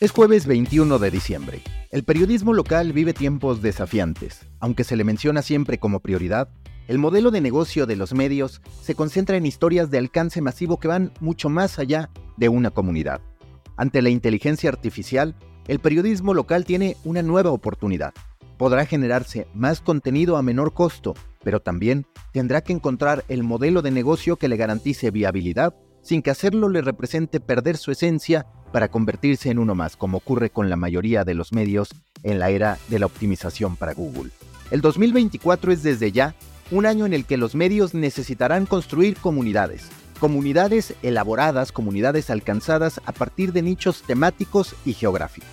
Es jueves 21 de diciembre. El periodismo local vive tiempos desafiantes. Aunque se le menciona siempre como prioridad, el modelo de negocio de los medios se concentra en historias de alcance masivo que van mucho más allá de una comunidad. Ante la inteligencia artificial, el periodismo local tiene una nueva oportunidad. Podrá generarse más contenido a menor costo, pero también tendrá que encontrar el modelo de negocio que le garantice viabilidad sin que hacerlo le represente perder su esencia para convertirse en uno más, como ocurre con la mayoría de los medios en la era de la optimización para Google. El 2024 es desde ya un año en el que los medios necesitarán construir comunidades, comunidades elaboradas, comunidades alcanzadas a partir de nichos temáticos y geográficos.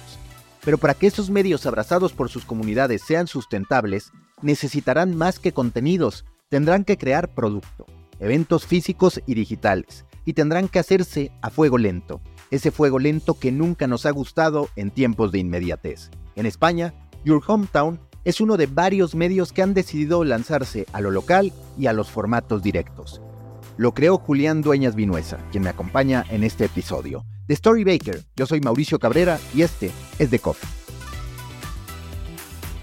Pero para que esos medios abrazados por sus comunidades sean sustentables, necesitarán más que contenidos, tendrán que crear producto, eventos físicos y digitales, y tendrán que hacerse a fuego lento, ese fuego lento que nunca nos ha gustado en tiempos de inmediatez. En España, Your Hometown es uno de varios medios que han decidido lanzarse a lo local y a los formatos directos. Lo creó Julián Dueñas Vinuesa, quien me acompaña en este episodio. De Story Baker, yo soy Mauricio Cabrera y este es The Coffee.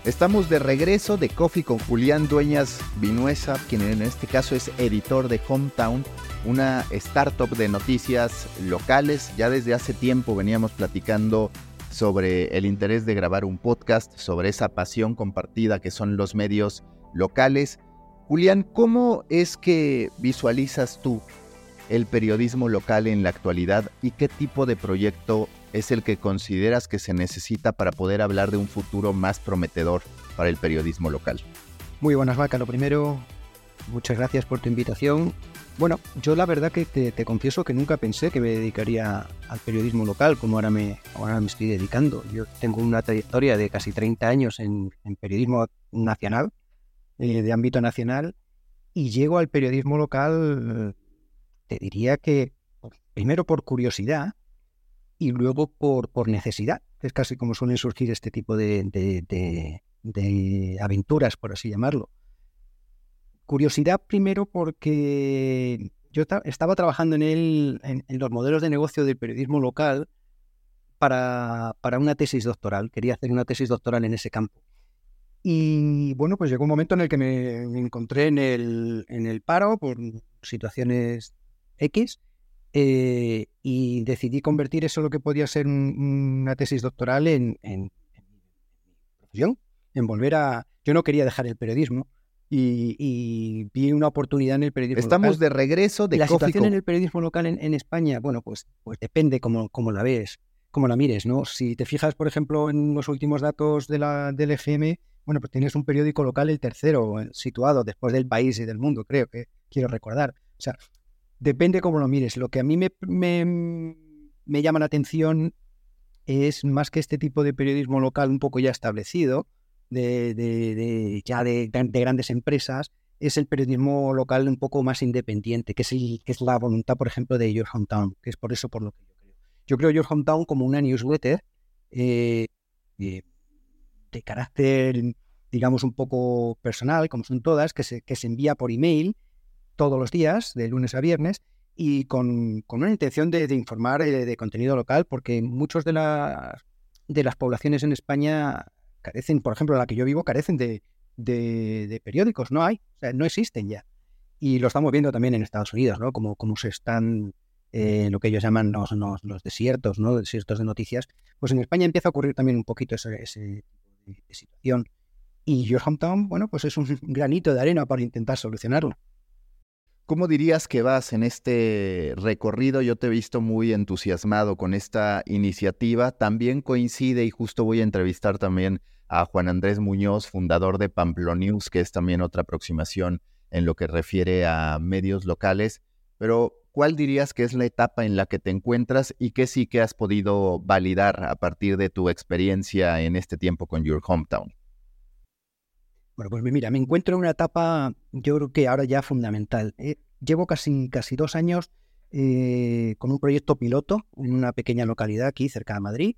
Estamos de regreso de Coffee con Julián Dueñas Vinuesa, quien en este caso es editor de Hometown, una startup de noticias locales. Ya desde hace tiempo veníamos platicando sobre el interés de grabar un podcast, sobre esa pasión compartida que son los medios locales. Julián, ¿cómo es que visualizas tú el periodismo local en la actualidad y qué tipo de proyecto es el que consideras que se necesita para poder hablar de un futuro más prometedor para el periodismo local? Muy buenas, Vaca. Lo primero, muchas gracias por tu invitación bueno, yo la verdad que te, confieso que nunca pensé que me dedicaría al periodismo local como ahora me, ahora me estoy dedicando. Yo tengo una trayectoria de casi 30 años en, periodismo nacional, eh, de ámbito nacional, y llego al periodismo local, te diría que primero por curiosidad y luego por, por necesidad. Es casi como suelen surgir este tipo de, de aventuras, por así llamarlo. Curiosidad primero porque yo estaba trabajando en, el, en, los modelos de negocio del periodismo local para, para, una tesis doctoral. Quería hacer una tesis doctoral en ese campo. Y bueno, pues llegó un momento en el que me, encontré en el, en el, paro por situaciones X eh, y decidí convertir eso lo que podía ser una tesis doctoral en, en, en profesión, en volver a... Yo no quería dejar el periodismo, y, vi una oportunidad en el periodismo Estamos de regreso de La situación en el periodismo local en, España, bueno, pues, pues depende cómo, la ves, cómo la mires, ¿no? Si te fijas, por ejemplo, en los últimos datos de la, del FM, bueno, pues tienes un periódico local, el tercero, eh, situado después del país y del mundo, creo que quiero recordar. O sea, depende cómo lo mires. Lo que a mí me, llama la atención es más que este tipo de periodismo local un poco ya establecido, de, ya de, grandes empresas, es el periodismo local un poco más independiente, que es, que es la voluntad, por ejemplo, de Your Hometown, que es por eso por lo que yo creo. Yo creo Your Hometown como una newsletter eh, eh, de carácter, digamos, un poco personal, como son todas, que se, que se envía por email todos los días, de lunes a viernes, y con, una intención de, informar eh, de, contenido local, porque muchos de las, de las poblaciones en España carecen, por ejemplo, la que yo vivo, carecen de, de, periódicos, no hay, o sea, no existen ya. Y lo estamos viendo también en Estados Unidos, ¿no? Como, como se están, eh, lo que ellos llaman los, los, desiertos, ¿no? Desiertos de noticias. Pues en España empieza a ocurrir también un poquito ese, ese de situación. Y Your Hometown, bueno, pues es un granito de arena para intentar solucionarlo. ¿Cómo dirías que vas en este recorrido? Yo te he visto muy entusiasmado con esta iniciativa. También coincide y justo voy a entrevistar también a Juan Andrés Muñoz, fundador de Pamplonews, que es también otra aproximación en lo que refiere a medios locales. Pero, ¿cuál dirías que es la etapa en la que te encuentras y qué sí que has podido validar a partir de tu experiencia en este tiempo con Your Hometown? Bueno, pues mira, me encuentro en una etapa, yo creo que ahora ya fundamental. Eh, llevo casi, casi dos años eh, con un proyecto piloto en una pequeña localidad aquí cerca de Madrid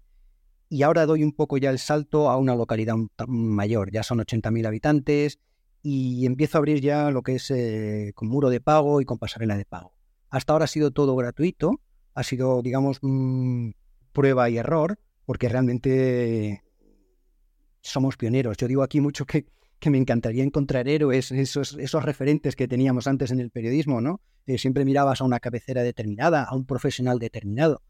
y ahora doy un poco ya el salto a una localidad mayor, ya son 80.000 habitantes y empiezo a abrir ya lo que es eh, con muro de pago y con pasarela de pago. Hasta ahora ha sido todo gratuito, ha sido, digamos, prueba y error, porque realmente somos pioneros. Yo digo aquí mucho que, que me encantaría encontrar héroes, esos, esos referentes que teníamos antes en el periodismo, ¿no? Eh, siempre mirabas a una cabecera determinada, a un profesional determinado.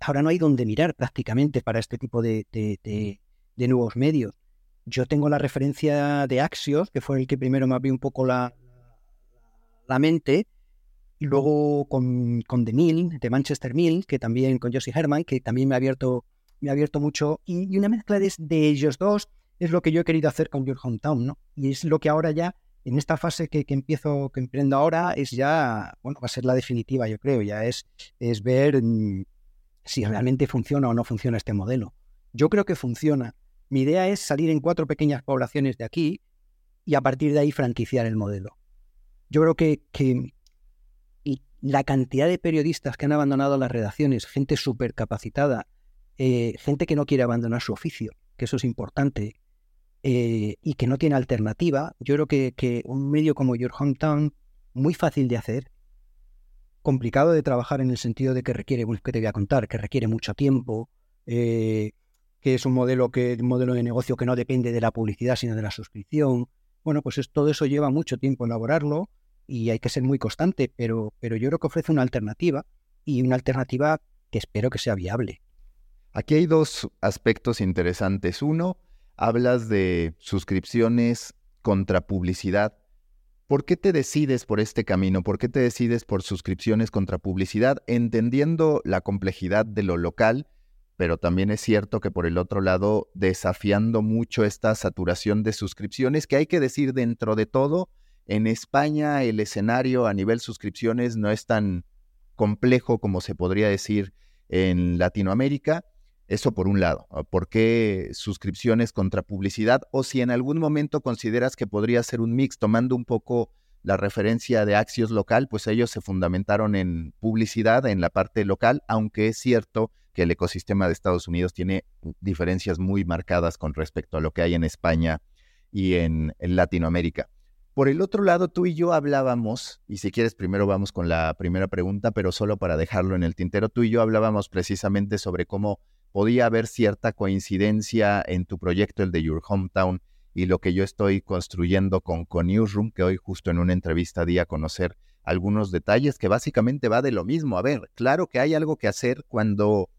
Ahora no hay donde mirar prácticamente para este tipo de, de, de, nuevos medios. Yo tengo la referencia de Axios, que fue el que primero me abrió un poco la, la mente, y luego con, con The Mill, de Manchester Mill, que también con Josie Herman, que también me ha abierto, me ha abierto mucho, y, una mezcla de, de, ellos dos es lo que yo he querido hacer con Your Hometown, ¿no? Y es lo que ahora ya, en esta fase que, empiezo, que emprendo ahora, es ya, bueno, va a ser la definitiva, yo creo, ya es, es ver mm, si realmente funciona o no funciona este modelo. Yo creo que funciona. Mi idea es salir en cuatro pequeñas poblaciones de aquí y a partir de ahí franquiciar el modelo. Yo creo que, que la cantidad de periodistas que han abandonado las redacciones, gente súper capacitada, eh, gente que no quiere abandonar su oficio, que eso es importante, eh, y que no tiene alternativa, yo creo que, un medio como Your Hometown, muy fácil de hacer, complicado de trabajar en el sentido de que requiere, que te voy a contar, que requiere mucho tiempo, eh, que es un modelo, que, un modelo de negocio que no depende de la publicidad, sino de la suscripción. Bueno, pues todo eso lleva mucho tiempo elaborarlo y hay que ser muy constante, pero, pero yo creo que ofrece una alternativa y una alternativa que espero que sea viable. Aquí hay dos aspectos interesantes. Uno, hablas de suscripciones contra publicidad. ¿Por qué te decides por este camino? ¿Por qué te decides por suscripciones contra publicidad? Entendiendo la complejidad de lo local, pero también es cierto que por el otro lado, desafiando mucho esta saturación de suscripciones, que hay que decir dentro de todo, en España el escenario a nivel suscripciones no es tan complejo como se podría decir en Latinoamérica. Eso por un lado. ¿Por qué suscripciones contra publicidad? O si en algún momento consideras que podría ser un mix, tomando un poco la referencia de Axios local, pues ellos se fundamentaron en publicidad en la parte local, aunque es cierto que el ecosistema de Estados Unidos tiene diferencias muy marcadas con respecto a lo que hay en España y en, en Latinoamérica. Por el otro lado, tú y yo hablábamos, y si quieres primero vamos con la primera pregunta, pero solo para dejarlo en el tintero, tú y yo hablábamos precisamente sobre cómo podía haber cierta coincidencia en tu proyecto, el de Your Hometown, y lo que yo estoy construyendo con, con Newsroom, que hoy justo en una entrevista di a conocer algunos detalles que básicamente va de lo mismo. A ver, claro que hay algo que hacer cuando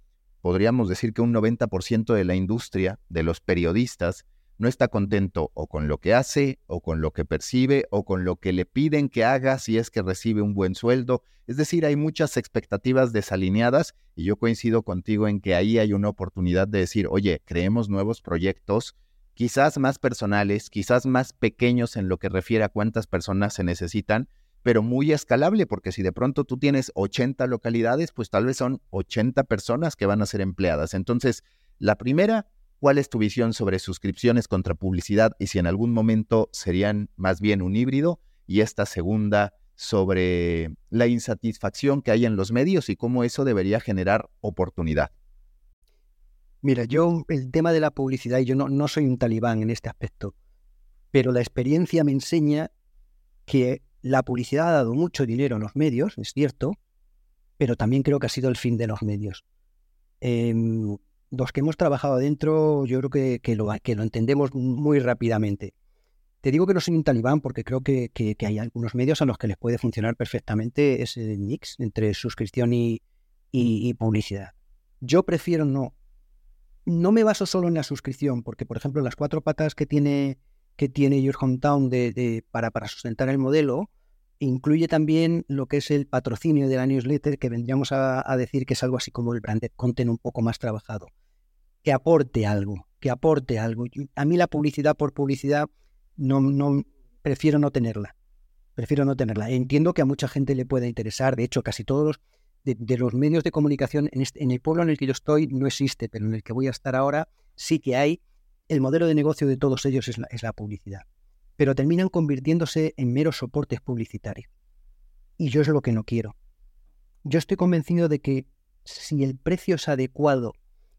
podríamos decir que un 90% de la industria, de los periodistas, no está contento o con lo que hace, o con lo que percibe, o con lo que le piden que haga si es que recibe un buen sueldo. Es decir, hay muchas expectativas desalineadas y yo coincido contigo en que ahí hay una oportunidad de decir, oye, creemos nuevos proyectos, quizás más personales, quizás más pequeños en lo que refiere a cuántas personas se necesitan, pero muy escalable, porque si de pronto tú tienes 80 localidades, pues tal vez son 80 personas que van a ser empleadas. Entonces, la primera, ¿Cuál es tu visión sobre suscripciones contra publicidad y si en algún momento serían más bien un híbrido? Y esta segunda sobre la insatisfacción que hay en los medios y cómo eso debería generar oportunidad. Mira, yo el tema de la publicidad, yo no, no soy un talibán en este aspecto, pero la experiencia me enseña que la publicidad ha dado mucho dinero a los medios, es cierto, pero también creo que ha sido el fin de los medios. Em, los que hemos trabajado adentro, yo creo que, que, lo, que entendemos muy rápidamente. Te digo que no soy un talibán porque creo que, que, hay algunos medios a los que les puede funcionar perfectamente ese mix entre suscripción y, y, publicidad. Yo prefiero no. No me baso solo en la suscripción, porque, por ejemplo, las cuatro patas que tiene, que tiene Your Hometown de, para, para sustentar el modelo, incluye también lo que es el patrocinio de la newsletter, que vendríamos a, decir que es algo así como el branded content un poco más trabajado. Que aporte algo, que aporte algo. A mí la publicidad por publicidad no, no prefiero no tenerla. Prefiero no tenerla. Entiendo que a mucha gente le pueda interesar. De hecho, casi todos los, de, los medios de comunicación en, este, en el pueblo en el que yo estoy no existe, pero en el que voy a estar ahora sí que hay. El modelo de negocio de todos ellos es es la publicidad pero terminan convirtiéndose en meros soportes publicitarios. Y yo es lo que no quiero. Yo estoy convencido de que si el precio es adecuado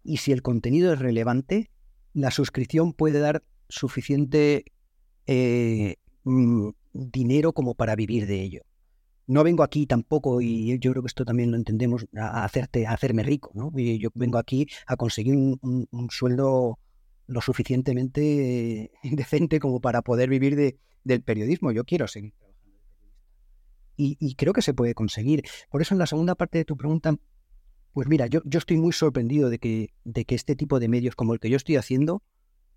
y si el contenido es relevante, la suscripción puede dar suficiente eh, mm, dinero como para vivir de ello. no vengo aquí tampoco, y yo creo que esto también lo entendemos, a, hacerte, hacerme rico, ¿no? Yo vengo aquí a conseguir un, sueldo lo suficientemente decente como para poder vivir de, del periodismo. Yo quiero seguir trabajando. Y, creo que se puede conseguir. Por eso en la segunda parte de tu pregunta, pues mira, yo, yo estoy muy sorprendido de que, de que este tipo de medios como el que yo estoy haciendo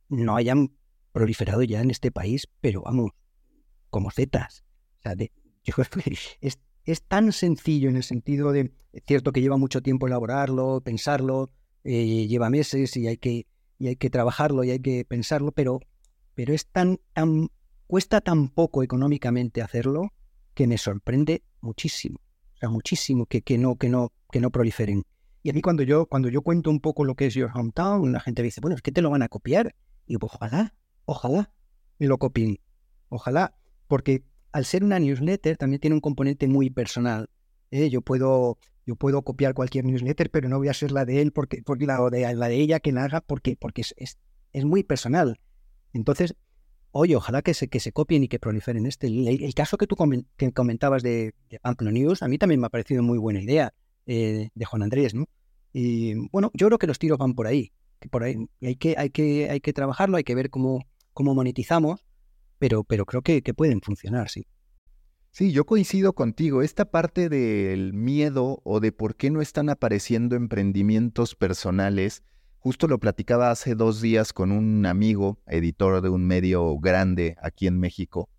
no hayan proliferado ya en este país, pero vamos, como zetas. O sea, de, yo es, es, tan sencillo en el sentido de, es cierto que lleva mucho tiempo elaborarlo, pensarlo, eh, lleva meses y hay que, y hay que trabajarlo y hay que pensarlo, pero, pero es tan, tan, cuesta tan poco económicamente hacerlo que me sorprende muchísimo, o sea, muchísimo que, que no, que no, que no proliferen. Y a mí cuando yo, cuando yo cuento un poco lo que es Your Hometown, la gente me dice, bueno, es que te lo van a copiar. Y yo, pues ojalá, ojalá me lo copien. Ojalá, porque al ser una newsletter también tiene un componente muy personal. ¿eh? Yo, puedo, yo puedo copiar cualquier newsletter, pero no voy a ser la de él porque, porque la, de, la de ella que la haga porque, porque es, es, muy personal. Entonces, oye, ojalá que se, que se copien y que proliferen este. El, caso que tú comentabas de, de News, a mí también me ha parecido muy buena idea eh, de Juan Andrés, ¿no? Y bueno, yo creo que los tiros van por ahí. Que por ahí hay que, hay que, hay que trabajarlo, hay que ver cómo, cómo monetizamos pero, pero creo que, que pueden funcionar, sí. Sí, yo coincido contigo. Esta parte del miedo o de por qué no están apareciendo emprendimientos personales, justo lo platicaba hace dos días con un amigo, editor de un medio grande aquí en México,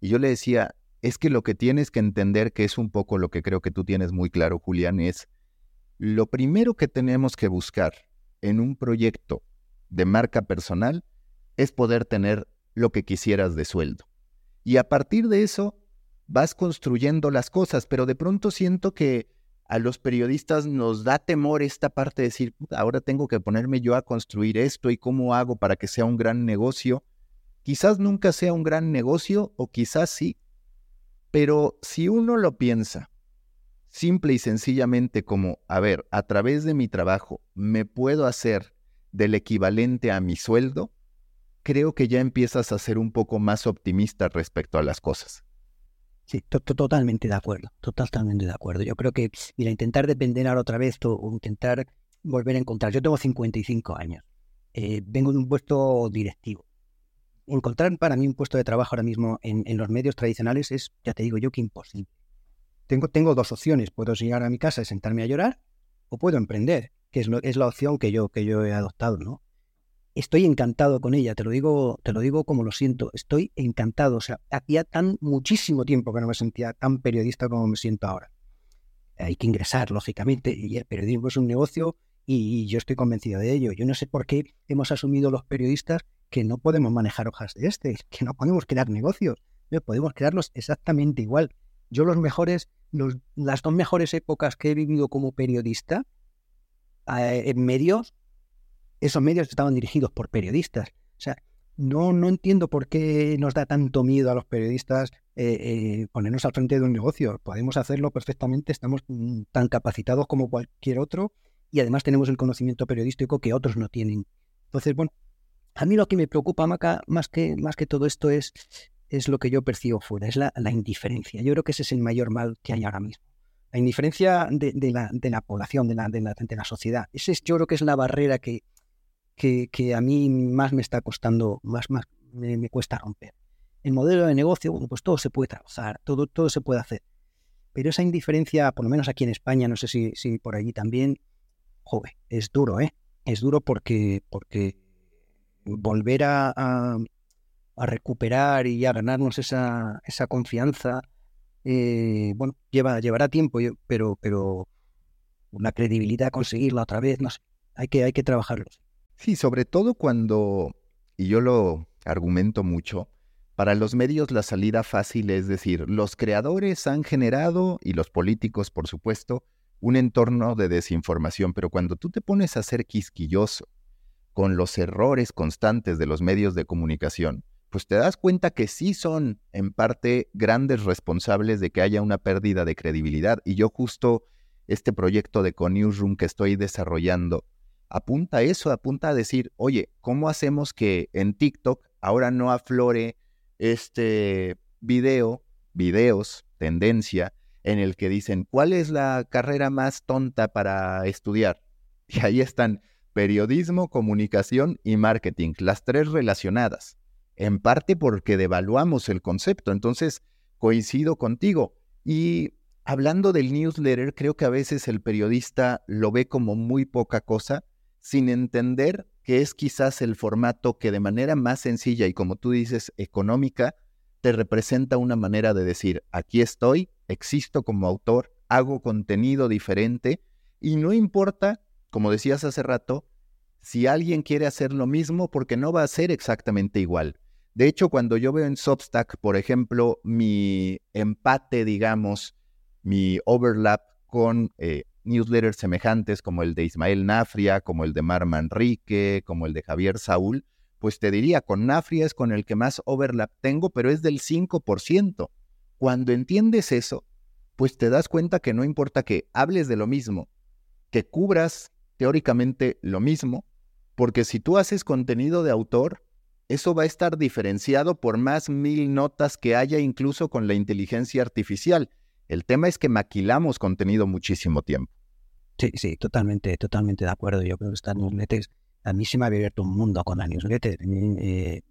y yo le decía, es que lo que tienes que entender, que es un poco lo que creo que tú tienes muy claro, Julián, es lo primero que tenemos que buscar en un proyecto de marca personal es poder tener lo que quisieras de sueldo. Y a partir de eso vas construyendo las cosas, pero de pronto siento que a los periodistas nos da temor esta parte de decir, ahora tengo que ponerme yo a construir esto y cómo hago para que sea un gran negocio. Quizás nunca sea un gran negocio o quizás sí, pero si uno lo piensa simple y sencillamente como, a ver, a través de mi trabajo me puedo hacer del equivalente a mi sueldo, creo que ya empiezas a ser un poco más optimista respecto a las cosas. Sí, totalmente de acuerdo, totalmente de acuerdo. Yo creo que, mira, intentar depender ahora otra vez o intentar volver a encontrar. Yo tengo 55 años, eh, vengo de un puesto directivo. Encontrar para mí un puesto de trabajo ahora mismo en, los medios tradicionales es, ya te digo yo, que imposible. Tengo, tengo dos opciones. Puedo llegar a mi casa y sentarme a llorar o puedo emprender, que es, es la opción que yo, que yo he adoptado, ¿no? Estoy encantado con ella, te lo digo, te lo digo como lo siento, estoy encantado. O sea, hacía tan muchísimo tiempo que no me sentía tan periodista como me siento ahora. Hay que ingresar, lógicamente, y el periodismo es un negocio y yo estoy convencido de ello. Yo no sé por qué hemos asumido los periodistas que no podemos manejar hojas de este, que no podemos crear negocios, podemos crearlos exactamente igual. Yo los mejores, las dos mejores épocas que he vivido como periodista eh, en medios esos medios estaban dirigidos por periodistas. O sea, no, no entiendo por qué nos da tanto miedo a los periodistas eh, eh, ponernos al frente de un negocio. Podemos hacerlo perfectamente, estamos mm, tan capacitados como cualquier otro y además tenemos el conocimiento periodístico que otros no tienen. Entonces, bueno, a mí lo que me preocupa, Maca, más que, más que todo esto es, es lo que yo percibo fuera, es la, indiferencia. Yo creo que ese es el mayor mal que hay ahora mismo. La indiferencia de, la, de la, población, de la, de la, de la sociedad. Ese es, yo creo que es la barrera que, que, a mí más me está costando, más, más me, cuesta romper. El modelo de negocio, bueno, pues todo se puede trabajar, todo, todo se puede hacer. Pero esa indiferencia, por lo menos aquí en España, no sé si, si por allí también, joder, es duro, ¿eh? Es duro porque, porque volver a, a, recuperar y a ganarnos esa, esa confianza, eh, bueno, lleva, llevará tiempo, pero, pero una credibilidad, conseguirla otra vez, no sé, hay que, hay que trabajarlo. Sí, sobre todo cuando, y yo lo argumento mucho, para los medios la salida fácil es decir, los creadores han generado, y los políticos por supuesto, un entorno de desinformación, pero cuando tú te pones a ser quisquilloso con los errores constantes de los medios de comunicación, pues te das cuenta que sí son en parte grandes responsables de que haya una pérdida de credibilidad. Y yo justo este proyecto de ConNewsroom que estoy desarrollando, apunta a eso, apunta a decir, oye, ¿cómo hacemos que en TikTok ahora no aflore este video, videos, tendencia, en el que dicen, ¿cuál es la carrera más tonta para estudiar? Y ahí están periodismo, comunicación y marketing, las tres relacionadas, en parte porque devaluamos el concepto. Entonces, coincido contigo. Y hablando del newsletter, creo que a veces el periodista lo ve como muy poca cosa, sin entender que es quizás el formato que de manera más sencilla y como tú dices, económica, te representa una manera de decir, aquí estoy, existo como autor, hago contenido diferente y no importa, como decías hace rato, si alguien quiere hacer lo mismo porque no va a ser exactamente igual. De hecho, cuando yo veo en Substack, por ejemplo, mi empate, digamos, mi overlap con eh, newsletters semejantes como el de Ismael Nafria, como el de Mar Manrique, como el de Javier Saúl, pues te diría, con Nafria es con el que más overlap tengo, pero es del 5%. Cuando entiendes eso, pues te das cuenta que no importa que hables de lo mismo, que cubras teóricamente lo mismo, porque si tú haces contenido de autor, eso va a estar diferenciado por más mil notas que haya incluso con la inteligencia artificial. El tema es que maquilamos contenido muchísimo tiempo. Sí, sí, totalmente, totalmente de acuerdo. Yo creo que estas newsletters, a mí se me ha abierto un mundo con la newsletter. Eh,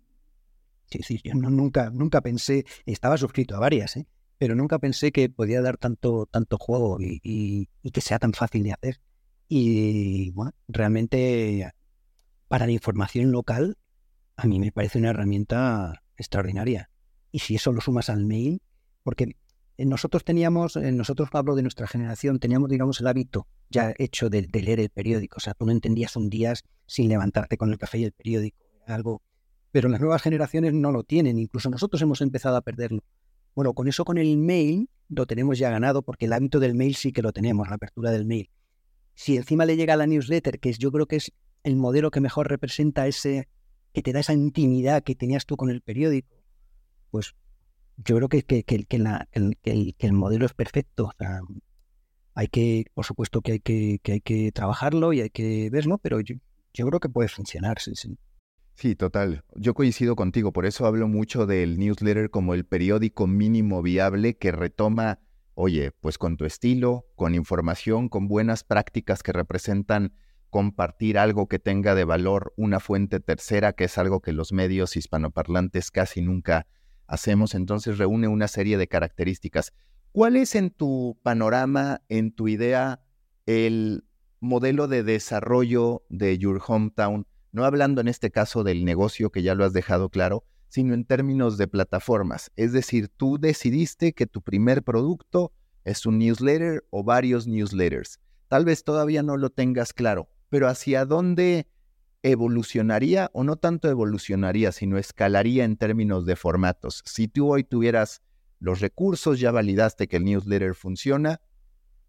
sí, sí, yo nunca, nunca pensé, estaba suscrito a varias, ¿eh? pero nunca pensé que podía dar tanto, tanto juego y, que sea tan fácil de hacer. Y bueno, realmente para la información local, a mí me parece una herramienta extraordinaria. Y si eso lo sumas al mail, porque eh, nosotros teníamos, eh, nosotros hablo de nuestra generación, teníamos, digamos, el hábito ya hecho de, leer el periódico. O sea, tú no entendías un día sin levantarte con el café y el periódico. Algo. Pero las nuevas generaciones no lo tienen. Incluso nosotros hemos empezado a perderlo. Bueno, con eso, con el mail, lo tenemos ya ganado, porque el hábito del mail sí que lo tenemos, la apertura del mail. Si encima le llega la newsletter, que es, yo creo que es el modelo que mejor representa ese, que te da esa intimidad que tenías tú con el periódico, pues yo creo que, que, que, el, modelo es perfecto. hay que, por supuesto que hay que, hay que trabajarlo y hay que verlo, pero yo, creo que puede funcionar, sí, sí. Sí, total. Yo coincido contigo, por eso hablo mucho del newsletter como el periódico mínimo viable que retoma, oye, pues con tu estilo, con información, con buenas prácticas que representan compartir algo que tenga de valor una fuente tercera, que es algo que los medios hispanoparlantes casi nunca hacemos, entonces reúne una serie de características. ¿Cuál es en tu panorama, en tu idea, el modelo de desarrollo de Your Hometown? No hablando en este caso del negocio, que ya lo has dejado claro, sino en términos de plataformas. Es decir, tú decidiste que tu primer producto es un newsletter o varios newsletters. Tal vez todavía no lo tengas claro, pero hacia dónde evolucionaría o no tanto evolucionaría, sino escalaría en términos de formatos. Si tú hoy tuvieras los recursos, ya validaste que el newsletter funciona,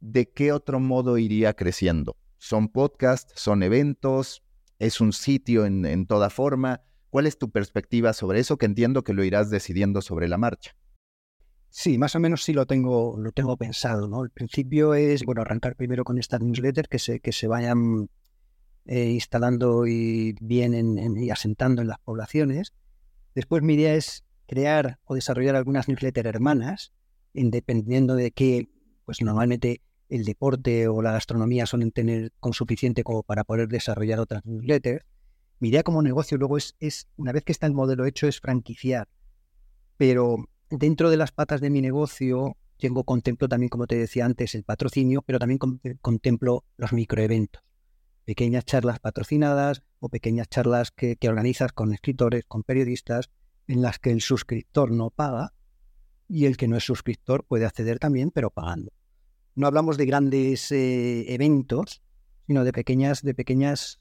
¿de qué otro modo iría creciendo? ¿Son podcasts? ¿Son eventos? ¿Es un sitio en, toda forma? ¿Cuál es tu perspectiva sobre eso? Que entiendo que lo irás decidiendo sobre la marcha. Sí, más o menos sí lo tengo, lo tengo pensado, ¿no? El principio es, bueno, arrancar primero con estas newsletters que se, que se vayan eh, instalando y bien y asentando en las poblaciones. Después mi idea es crear o desarrollar algunas newsletters hermanas, dependiendo de qué, pues normalmente el deporte o la gastronomía suelen tener con suficiente como para poder desarrollar otras newsletters. Mi idea como negocio luego es, es, una vez que está el modelo hecho, es franquiciar. Pero dentro de las patas de mi negocio, tengo contemplo también, como te decía antes, el patrocinio, pero también contemplo los microeventos pequeñas charlas patrocinadas o pequeñas charlas que, organizas con escritores, con periodistas, en las que el suscriptor no paga y el que no es suscriptor puede acceder también, pero pagando. No hablamos de grandes eh, eventos, sino de pequeñas, de pequeñas,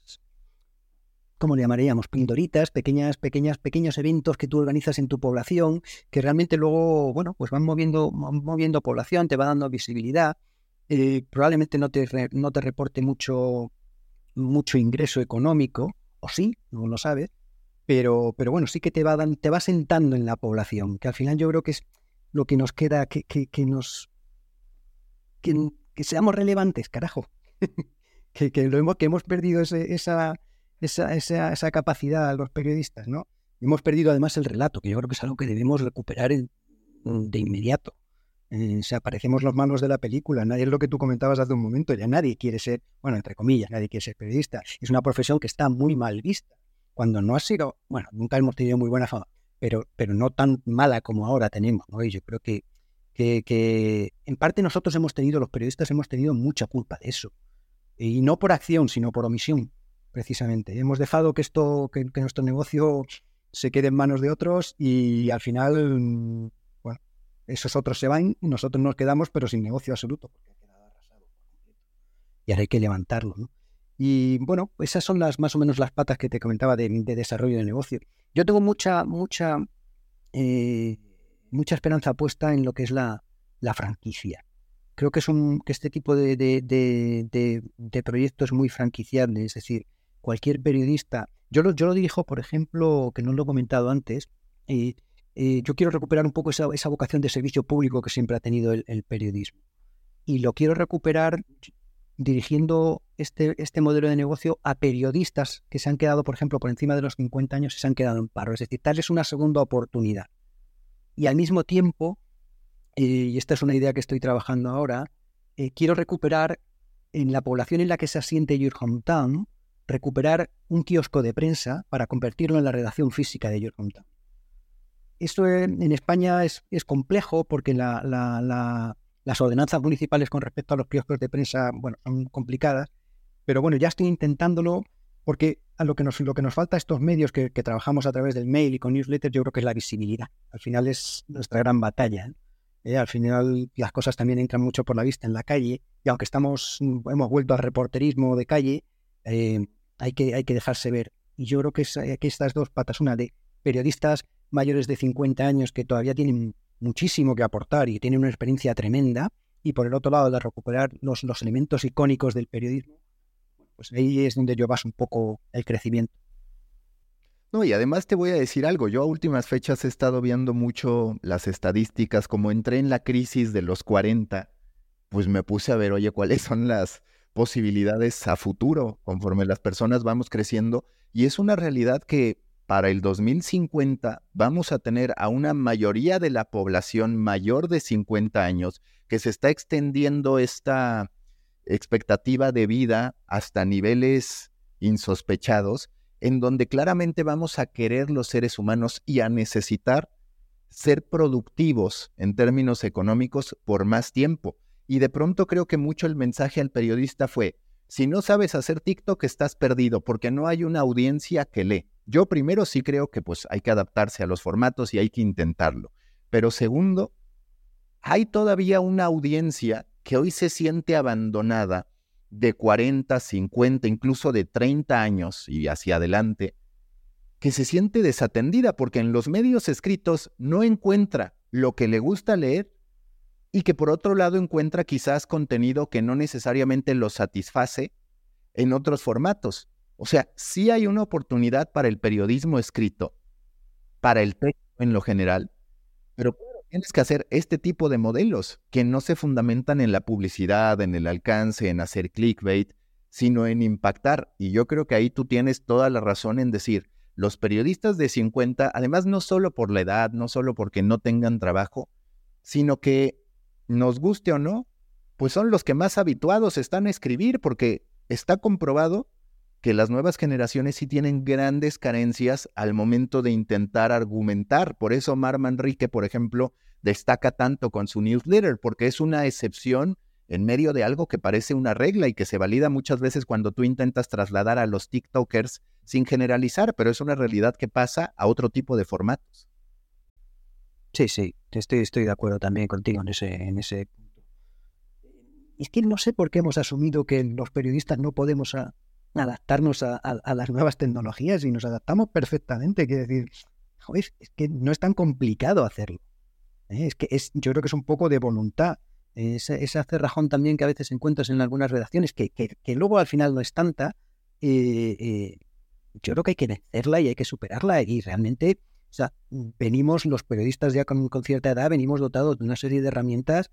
¿cómo le llamaríamos? Pindoritas, pequeñas, pequeñas, pequeños eventos que tú organizas en tu población, que realmente luego, bueno, pues van moviendo, moviendo población, te va dando visibilidad. Eh, probablemente no te, no te reporte mucho mucho ingreso económico, o sí, no lo sabes, pero, pero bueno, sí que te va, te va sentando en la población, que al final yo creo que es lo que nos queda, que, que, nos... Que, seamos relevantes, carajo. que, que, lo hemos, que hemos perdido ese, esa, esa, esa, esa, capacidad a los periodistas, ¿no? hemos perdido además el relato, que yo creo que es algo que debemos recuperar de inmediato. Eh, o sea, parecemos los malos de la película. Nadie es lo que tú comentabas hace un momento. Ya nadie quiere ser, bueno, entre comillas, nadie quiere ser periodista. Es una profesión que está muy mal vista. Cuando no ha sido, bueno, nunca hemos tenido muy buena fama, pero, pero no tan mala como ahora tenemos. Y yo creo que, que, que en parte nosotros hemos tenido, los periodistas hemos tenido mucha culpa de eso. Y no por acción, sino por omisión, precisamente. Hemos dejado que esto, que, que nuestro negocio se quede en manos de otros y al final esos otros se van y nosotros nos quedamos, pero sin negocio absoluto, porque ha quedado arrasado Y ahora hay que levantarlo, ¿no? Y bueno, esas son las más o menos las patas que te comentaba de, desarrollo de negocio. Yo tengo mucha, mucha, eh, mucha esperanza puesta en lo que es la, la franquicia. Creo que es un, que este tipo de, de, de, proyectos es muy franquiciable, es decir, cualquier periodista. Yo lo, yo lo dirijo, por ejemplo, que no lo he comentado antes, eh, eh, yo quiero recuperar un poco esa, vocación de servicio público que siempre ha tenido el, periodismo. Y lo quiero recuperar dirigiendo este, este modelo de negocio a periodistas que se han quedado, por ejemplo, por encima de los 50 años y se han quedado en paro. Es decir, darles una segunda oportunidad. Y al mismo tiempo, eh, y esta es una idea que estoy trabajando ahora, eh, quiero recuperar en la población en la que se asiente Your Hometown, recuperar un kiosco de prensa para convertirlo en la redacción física de Your Hometown. Esto en, España es, complejo porque las ordenanzas municipales con respecto a los kioscos de prensa bueno, son complicadas, pero bueno, ya estoy intentándolo porque a lo que nos, lo que nos falta a estos medios que, trabajamos a través del mail y con newsletters, yo creo que es la visibilidad. Al final es nuestra gran batalla. ¿eh? Al final las cosas también entran mucho por la vista en la calle y aunque estamos hemos vuelto al reporterismo de calle, eh, hay, que, hay que dejarse ver. Y yo creo que, es, que estas dos patas, una de periodistas mayores de 50 años que todavía tienen muchísimo que aportar y tienen una experiencia tremenda, y por el otro lado de recuperar los, los elementos icónicos del periodismo, pues ahí es donde yo baso un poco el crecimiento. No, y además te voy a decir algo, yo a últimas fechas he estado viendo mucho las estadísticas, como entré en la crisis de los 40, pues me puse a ver, oye, cuáles son las posibilidades a futuro conforme las personas vamos creciendo, y es una realidad que para el 2050 vamos a tener a una mayoría de la población mayor de 50 años que se está extendiendo esta expectativa de vida hasta niveles insospechados, en donde claramente vamos a querer los seres humanos y a necesitar ser productivos en términos económicos por más tiempo. Y de pronto creo que mucho el mensaje al periodista fue, si no sabes hacer TikTok estás perdido porque no hay una audiencia que lee. Yo primero sí creo que pues hay que adaptarse a los formatos y hay que intentarlo. Pero segundo, hay todavía una audiencia que hoy se siente abandonada de 40, 50, incluso de 30 años y hacia adelante, que se siente desatendida porque en los medios escritos no encuentra lo que le gusta leer y que por otro lado encuentra quizás contenido que no necesariamente lo satisface en otros formatos. O sea, sí hay una oportunidad para el periodismo escrito, para el texto en lo general, pero tienes que hacer este tipo de modelos que no se fundamentan en la publicidad, en el alcance, en hacer clickbait, sino en impactar. Y yo creo que ahí tú tienes toda la razón en decir, los periodistas de 50, además no solo por la edad, no solo porque no tengan trabajo, sino que nos guste o no, pues son los que más habituados están a escribir porque está comprobado que las nuevas generaciones sí tienen grandes carencias al momento de intentar argumentar. Por eso Mar Manrique, por ejemplo, destaca tanto con su newsletter, porque es una excepción en medio de algo que parece una regla y que se valida muchas veces cuando tú intentas trasladar a los TikTokers sin generalizar, pero es una realidad que pasa a otro tipo de formatos. Sí, sí, estoy, estoy de acuerdo también contigo en ese, en ese punto. Es que no sé por qué hemos asumido que los periodistas no podemos a, adaptarnos a, las nuevas tecnologías y nos adaptamos perfectamente. Quiero decir, es que no es tan complicado hacerlo. ¿eh? Es que es, yo creo que es un poco de voluntad. Ese, ese cerrajón también que a veces encuentras en algunas redacciones, que, que, luego al final no es tanta, eh, eh, yo creo que hay que vencerla y hay que superarla. Y realmente, o sea, venimos, los periodistas ya con, con cierta edad, venimos dotados de una serie de herramientas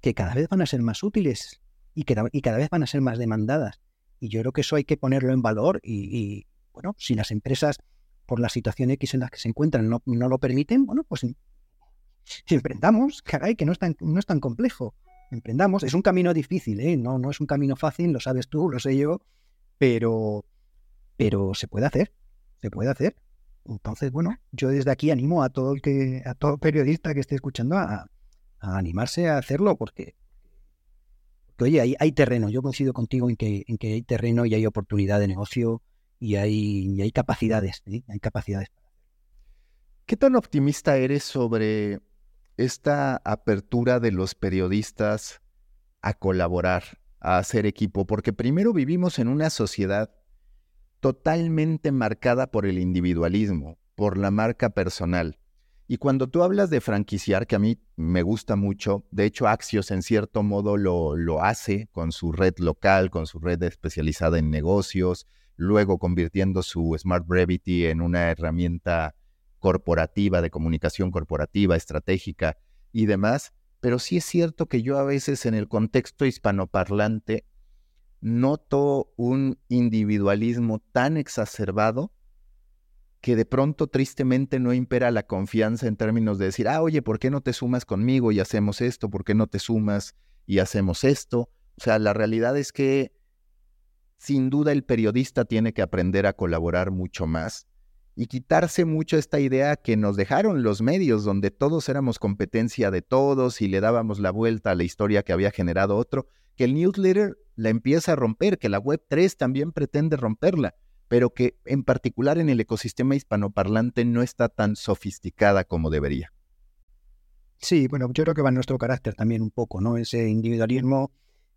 que cada vez van a ser más útiles y que y cada vez van a ser más demandadas. Y yo creo que eso hay que ponerlo en valor y, bueno, si las empresas por la situación X en la que se encuentran no, no lo permiten, bueno, pues emprendamos, caray, que no es tan, no es tan complejo. Emprendamos, es un camino difícil, ¿eh? no, no es un camino fácil, lo sabes tú, lo sé yo, pero, pero se puede hacer, se puede hacer. Entonces, bueno, yo desde aquí animo a todo el que, a todo periodista que esté escuchando a, animarse a hacerlo, porque, oye, hay, terreno. Yo coincido contigo en que, en que hay terreno y hay oportunidad de negocio y hay, hay capacidades, hay capacidades. ¿Qué tan optimista eres sobre esta apertura de los periodistas a colaborar, a hacer equipo? Porque primero vivimos en una sociedad totalmente marcada por el individualismo, por la marca personal. Y cuando tú hablas de franquiciar, que a mí me gusta mucho, de hecho Axios en cierto modo lo, lo hace con su red local, con su red especializada en negocios, luego convirtiendo su Smart Brevity en una herramienta corporativa, de comunicación corporativa, estratégica y demás. Pero sí es cierto que yo a veces en el contexto hispanoparlante noto un individualismo tan exacerbado que de pronto tristemente no impera la confianza en términos de decir, ah, oye, ¿por qué no te sumas conmigo y hacemos esto? ¿Por qué no te sumas y hacemos esto? O sea, la realidad es que sin duda el periodista tiene que aprender a colaborar mucho más y quitarse mucho esta idea que nos dejaron los medios, donde todos éramos competencia de todos y le dábamos la vuelta a la historia que había generado otro, que el newsletter la empieza a romper, que la web 3 también pretende romperla, pero que en particular en el ecosistema hispanoparlante no está tan sofisticada como debería. Sí, bueno, yo creo que va en nuestro carácter también un poco, ¿no? Ese individualismo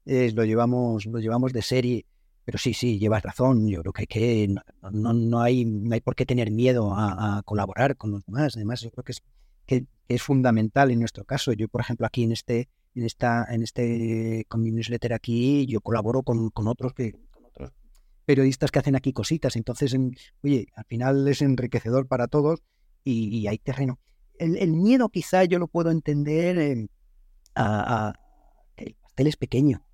lo, llevamos, lo llevamos de serie pero sí, sí, llevas razón. Yo creo que, que no, no, hay, no hay por qué tener miedo a, colaborar con los demás. Además, yo creo que es, que, es fundamental en nuestro caso. Yo, por ejemplo, aquí en este, en esta, en este, con mi newsletter aquí, yo colaboro con, con otros que, periodistas que hacen aquí cositas. Entonces, oye, al final es enriquecedor para todos y, hay terreno. El, miedo quizá yo lo puedo entender a, a, el pastel es pequeño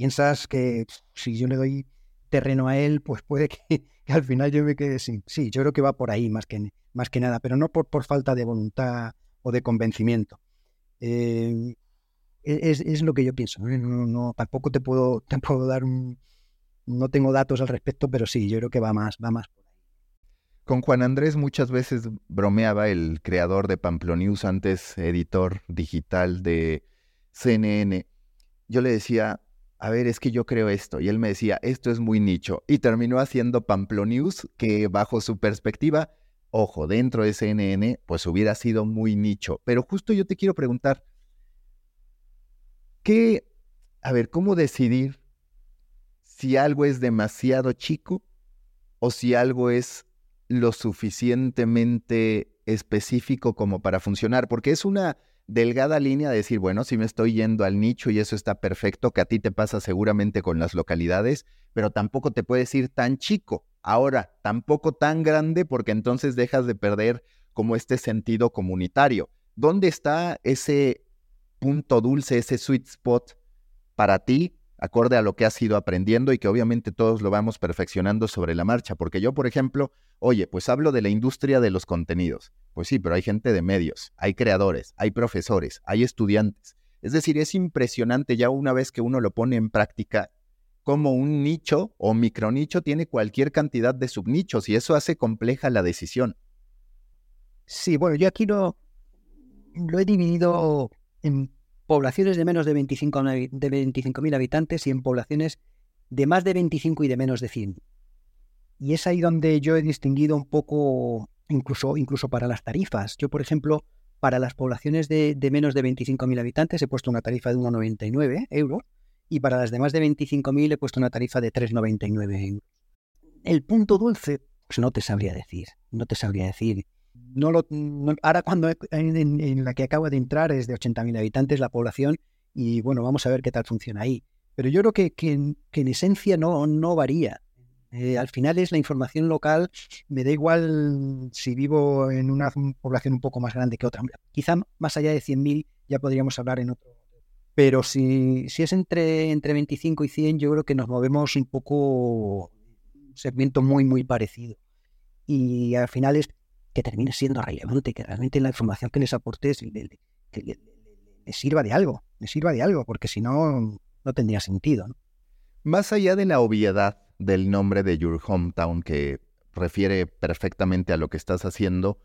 piensas que si yo le doy terreno a él, pues puede que, al final yo me quede sin. Sí, yo creo que va por ahí más que, más que nada, pero no por, por falta de voluntad o de convencimiento. Eh, e, es, lo que yo pienso. No, tampoco te puedo, te puedo dar un. No tengo datos al respecto, pero sí, yo creo que va más, va más. Con Juan Andrés muchas veces bromeaba el creador de Pamplonews, antes editor digital de CNN. Yo le decía, a ver, es que yo creo esto. Y él me decía, esto es muy nicho. Y terminó haciendo Pamplonews, que bajo su perspectiva, ojo, dentro de CNN, pues hubiera sido muy nicho. Pero justo yo te quiero preguntar, ¿qué, a ver, cómo decidir si algo es demasiado chico o si algo es lo suficientemente específico como para funcionar? Porque es una delgada línea de decir, bueno, si me estoy yendo al nicho y eso está perfecto, que a ti te pasa seguramente con las localidades, pero tampoco te puedes ir tan chico. Ahora, tampoco tan grande porque entonces dejas de perder como este sentido comunitario. ¿Dónde está ese punto dulce, ese sweet spot para ti acorde a lo que has ido aprendiendo y que obviamente todos lo vamos perfeccionando sobre la marcha. Porque yo, por ejemplo, oye, pues hablo de la industria de los contenidos. Pues sí, pero hay gente de medios, hay creadores, hay profesores, hay estudiantes. Es decir, es impresionante ya una vez que uno lo pone en práctica cómo un nicho o micronicho tiene cualquier cantidad de subnichos y eso hace compleja la decisión. Sí, bueno, yo aquí lo, lo he dividido en poblaciones de menos de 25.000 de 25 habitantes y en poblaciones de más de 25 y de menos de 100. Y es ahí donde yo he distinguido un poco, incluso, incluso para las tarifas. Yo, por ejemplo, para las poblaciones de, menos de 25.000 habitantes he puesto una tarifa de 1,99 euros y para las de más de 25.000 he puesto una tarifa de 3,99 euros. El punto dulce, pues no te sabría decir, no te sabría decir no lo, ahora cuando en, la que acaba de entrar es de 80.000 habitantes la población y bueno, vamos a ver qué tal funciona ahí. Pero yo creo que, que, en esencia no, no varía. Eh, al final es la información local, me da igual si vivo en una población un poco más grande que otra. Quizá más allá de 100.000 ya podríamos hablar en otro. Pero si, si es entre, entre 25 y 100, yo creo que nos movemos un poco un segmento muy, muy parecido. Y al final es que termine siendo relevante, que realmente la información que les aportes le, sirva de algo, le sirva de algo, porque si no, no tendría sentido. Más allá de la obviedad del nombre de Your Hometown, que refiere perfectamente a lo que estás haciendo,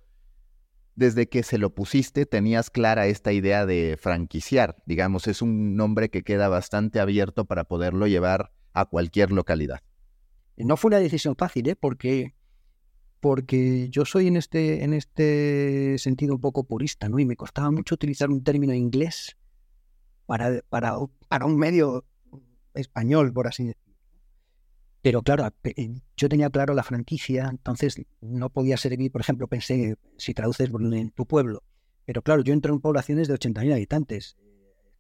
desde que se lo pusiste tenías clara esta idea de franquiciar. Digamos, es un nombre que queda bastante abierto para poderlo llevar a cualquier localidad. No fue una decisión fácil, ¿eh? porque, porque yo soy en este, en este sentido un poco purista, ¿no? Y me costaba mucho utilizar un término inglés para, para, para un medio español, por así decirlo. Pero claro, eh, yo tenía claro la franquicia, entonces no podía servir, por ejemplo, pensé, si traduces en tu pueblo, pero claro, yo entro en poblaciones de 80.000 habitantes,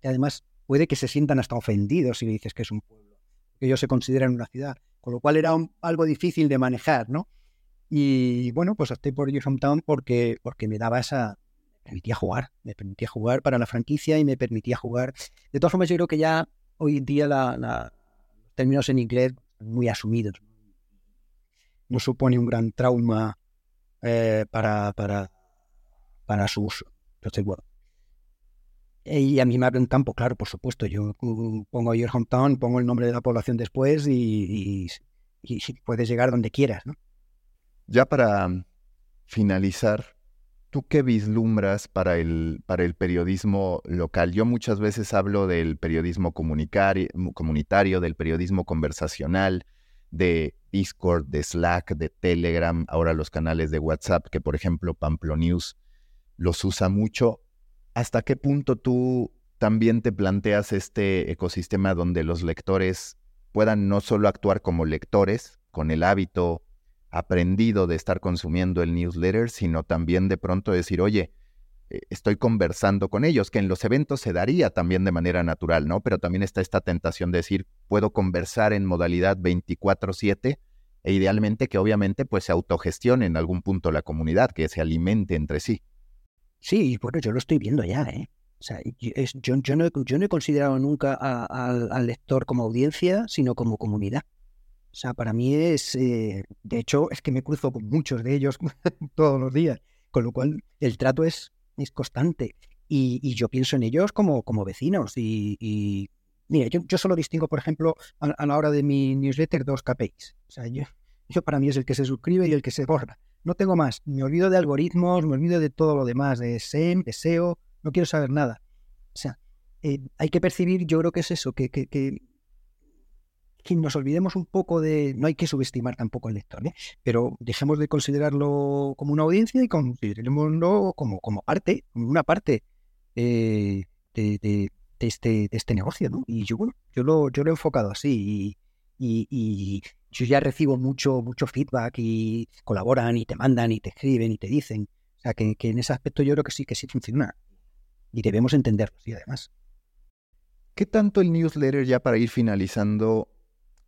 que además puede que se sientan hasta ofendidos si dices que es un pueblo, que ellos se consideran una ciudad, con lo cual era algo difícil de manejar, ¿no? Y bueno, pues opté por Your Hometown porque, porque me daba esa, me permitía jugar, me permitía jugar para la franquicia y me permitía jugar. De todas formas, yo creo que ya hoy en día la, los términos en inglés muy asumidos. No supone un gran trauma eh, para, para, para su uso. Entonces, bueno. Y a mí me abre un campo, claro, por supuesto. Yo pongo Your Hometown, pongo el nombre de la población después y, y, puedes llegar donde quieras, ¿no? Ya para finalizar, ¿Tú qué vislumbras para el, para el periodismo local? Yo muchas veces hablo del periodismo comunitario, del periodismo conversacional, de Discord, de Slack, de Telegram, ahora los canales de WhatsApp, que por ejemplo Pamplo News los usa mucho. ¿Hasta qué punto tú también te planteas este ecosistema donde los lectores puedan no solo actuar como lectores, con el hábito aprendido de estar consumiendo el newsletter, sino también de pronto decir, oye, eh, estoy conversando con ellos, que en los eventos se daría también de manera natural, ¿no? Pero también está esta tentación de decir, puedo conversar en modalidad 24/7 e idealmente que obviamente pues se autogestione en algún punto la comunidad, que se alimente entre sí. Sí, bueno, yo lo estoy viendo ya, ¿eh? O sea, yo, yo, no, he considerado nunca al lector como audiencia, sino como comunidad. O sea, para mí es, eh, de hecho, es que me cruzo con muchos de ellos todos los días, con lo cual el trato es, es constante. Y, yo pienso en ellos como, como vecinos. Y, mira, yo, yo, solo distingo, por ejemplo, a, la hora de mi newsletter dos KPIs. O sea, yo, yo para mí es el que se suscribe y el que se borra. No tengo más. Me olvido de algoritmos, me olvido de todo lo demás, de SEM, de SEO, no quiero saber nada. O sea, eh, hay que percibir, yo creo que es eso, que, que que nos olvidemos un poco de, no hay que subestimar tampoco al lector, ¿eh? pero dejemos de considerarlo como una audiencia y considerémoslo como, como parte, una parte eh, de, este, de este negocio. ¿no? Y yo, bueno, yo lo, yo lo he enfocado así y, y, yo ya recibo mucho, mucho feedback y colaboran y te mandan y te escriben y te dicen. O sea, que, que en ese aspecto yo creo que sí, que sí funciona. Y debemos entenderlo, sí, además. ¿Qué tanto el newsletter, ya para ir finalizando,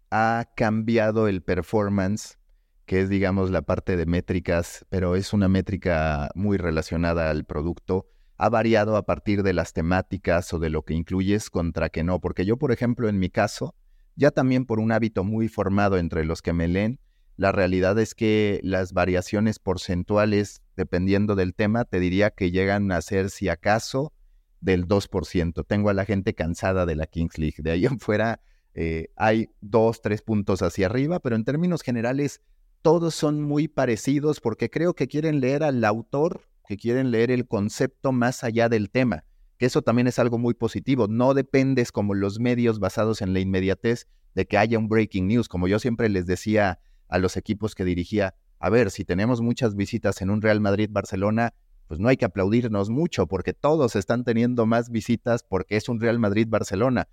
ha cambiado el performance, que es, digamos, la parte de métricas, pero es una métrica muy relacionada al producto. Ha variado a partir de las temáticas o de lo que incluyes contra que no. Porque yo, por ejemplo, en mi caso, ya también por un hábito muy formado entre los que me leen, la realidad es que las variaciones porcentuales, dependiendo del tema, te diría que llegan a ser, si acaso, del 2%. Tengo a la gente cansada de la Kings League. De ahí en fuera, eh, hay dos, tres puntos hacia arriba, pero en términos generales todos son muy parecidos porque creo que quieren leer al autor, que quieren leer el concepto más allá del tema, que eso también es algo muy positivo. No dependes como los medios basados en la inmediatez de que haya un breaking news, como yo siempre les decía a los equipos que dirigía, a ver, si tenemos muchas visitas en un Real Madrid-Barcelona, pues no hay que aplaudirnos mucho porque todos están teniendo más visitas porque es un Real Madrid-Barcelona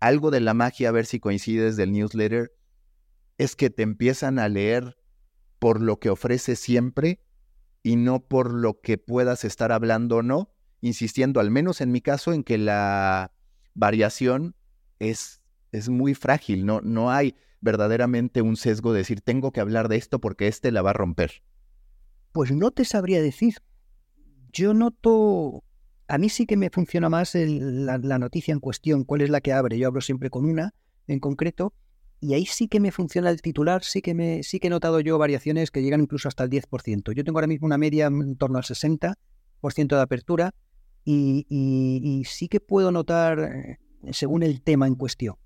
algo de la magia, a ver si coincides del newsletter, es que te empiezan a leer por lo que ofrece siempre y no por lo que puedas estar hablando o no, insistiendo al menos en mi caso en que la variación es, es muy frágil, no, no hay verdaderamente un sesgo de decir tengo que hablar de esto porque este la va a romper. Pues no te sabría decir. Yo noto a mí sí que me funciona más la, noticia en cuestión, cuál es la que abre. Yo hablo siempre con una en concreto y ahí sí que me funciona el titular, sí que, me, sí que he notado yo variaciones que llegan incluso hasta el 10%. Yo tengo ahora mismo una media en torno al 60% de apertura y, y, sí que puedo notar eh, según el tema en cuestión.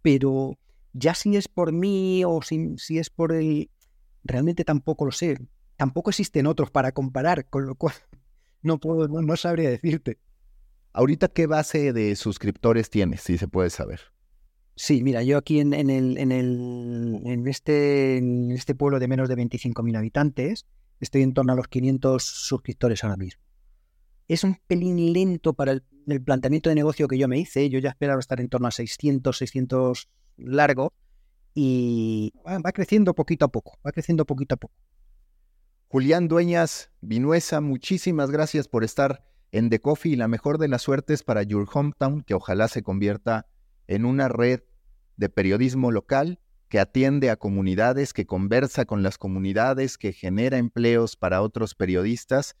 Pero ya si es por mí o si, si es por el... Realmente tampoco lo sé. Tampoco existen otros para comparar, con lo cual no, puedo, no sabría decirte. Ahorita, ¿qué base de suscriptores tienes, si se puede saber? Sí, mira, yo aquí en, el, en, el, en, este, en este pueblo de menos de 25.000 habitantes estoy en torno a los 500 suscriptores ahora mismo. Es un pelín lento para el, planteamiento de negocio que yo me hice. Yo ya esperaba estar en torno a 600, 600 largo y va creciendo poquito a poco, va creciendo poquito a poco. Julián Dueñas, Vinuesa, muchísimas gracias por estar en The Coffee y la mejor de las suertes para Your Hometown, que ojalá se convierta en una red de periodismo local que atiende a comunidades, que conversa con las comunidades, que genera empleos para otros periodistas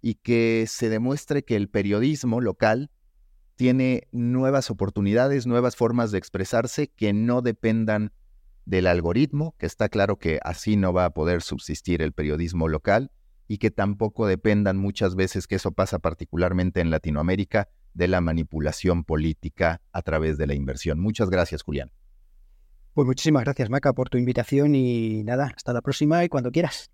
y que se demuestre que el periodismo local tiene nuevas oportunidades, nuevas formas de expresarse que no dependan del algoritmo, que está claro que así no va a poder subsistir el periodismo local y que tampoco dependan muchas veces, que eso pasa particularmente en Latinoamérica, de la manipulación política a través de la inversión. Muchas gracias, Julián. Pues muchísimas gracias, Maca, por tu invitación y nada, hasta la próxima y cuando quieras.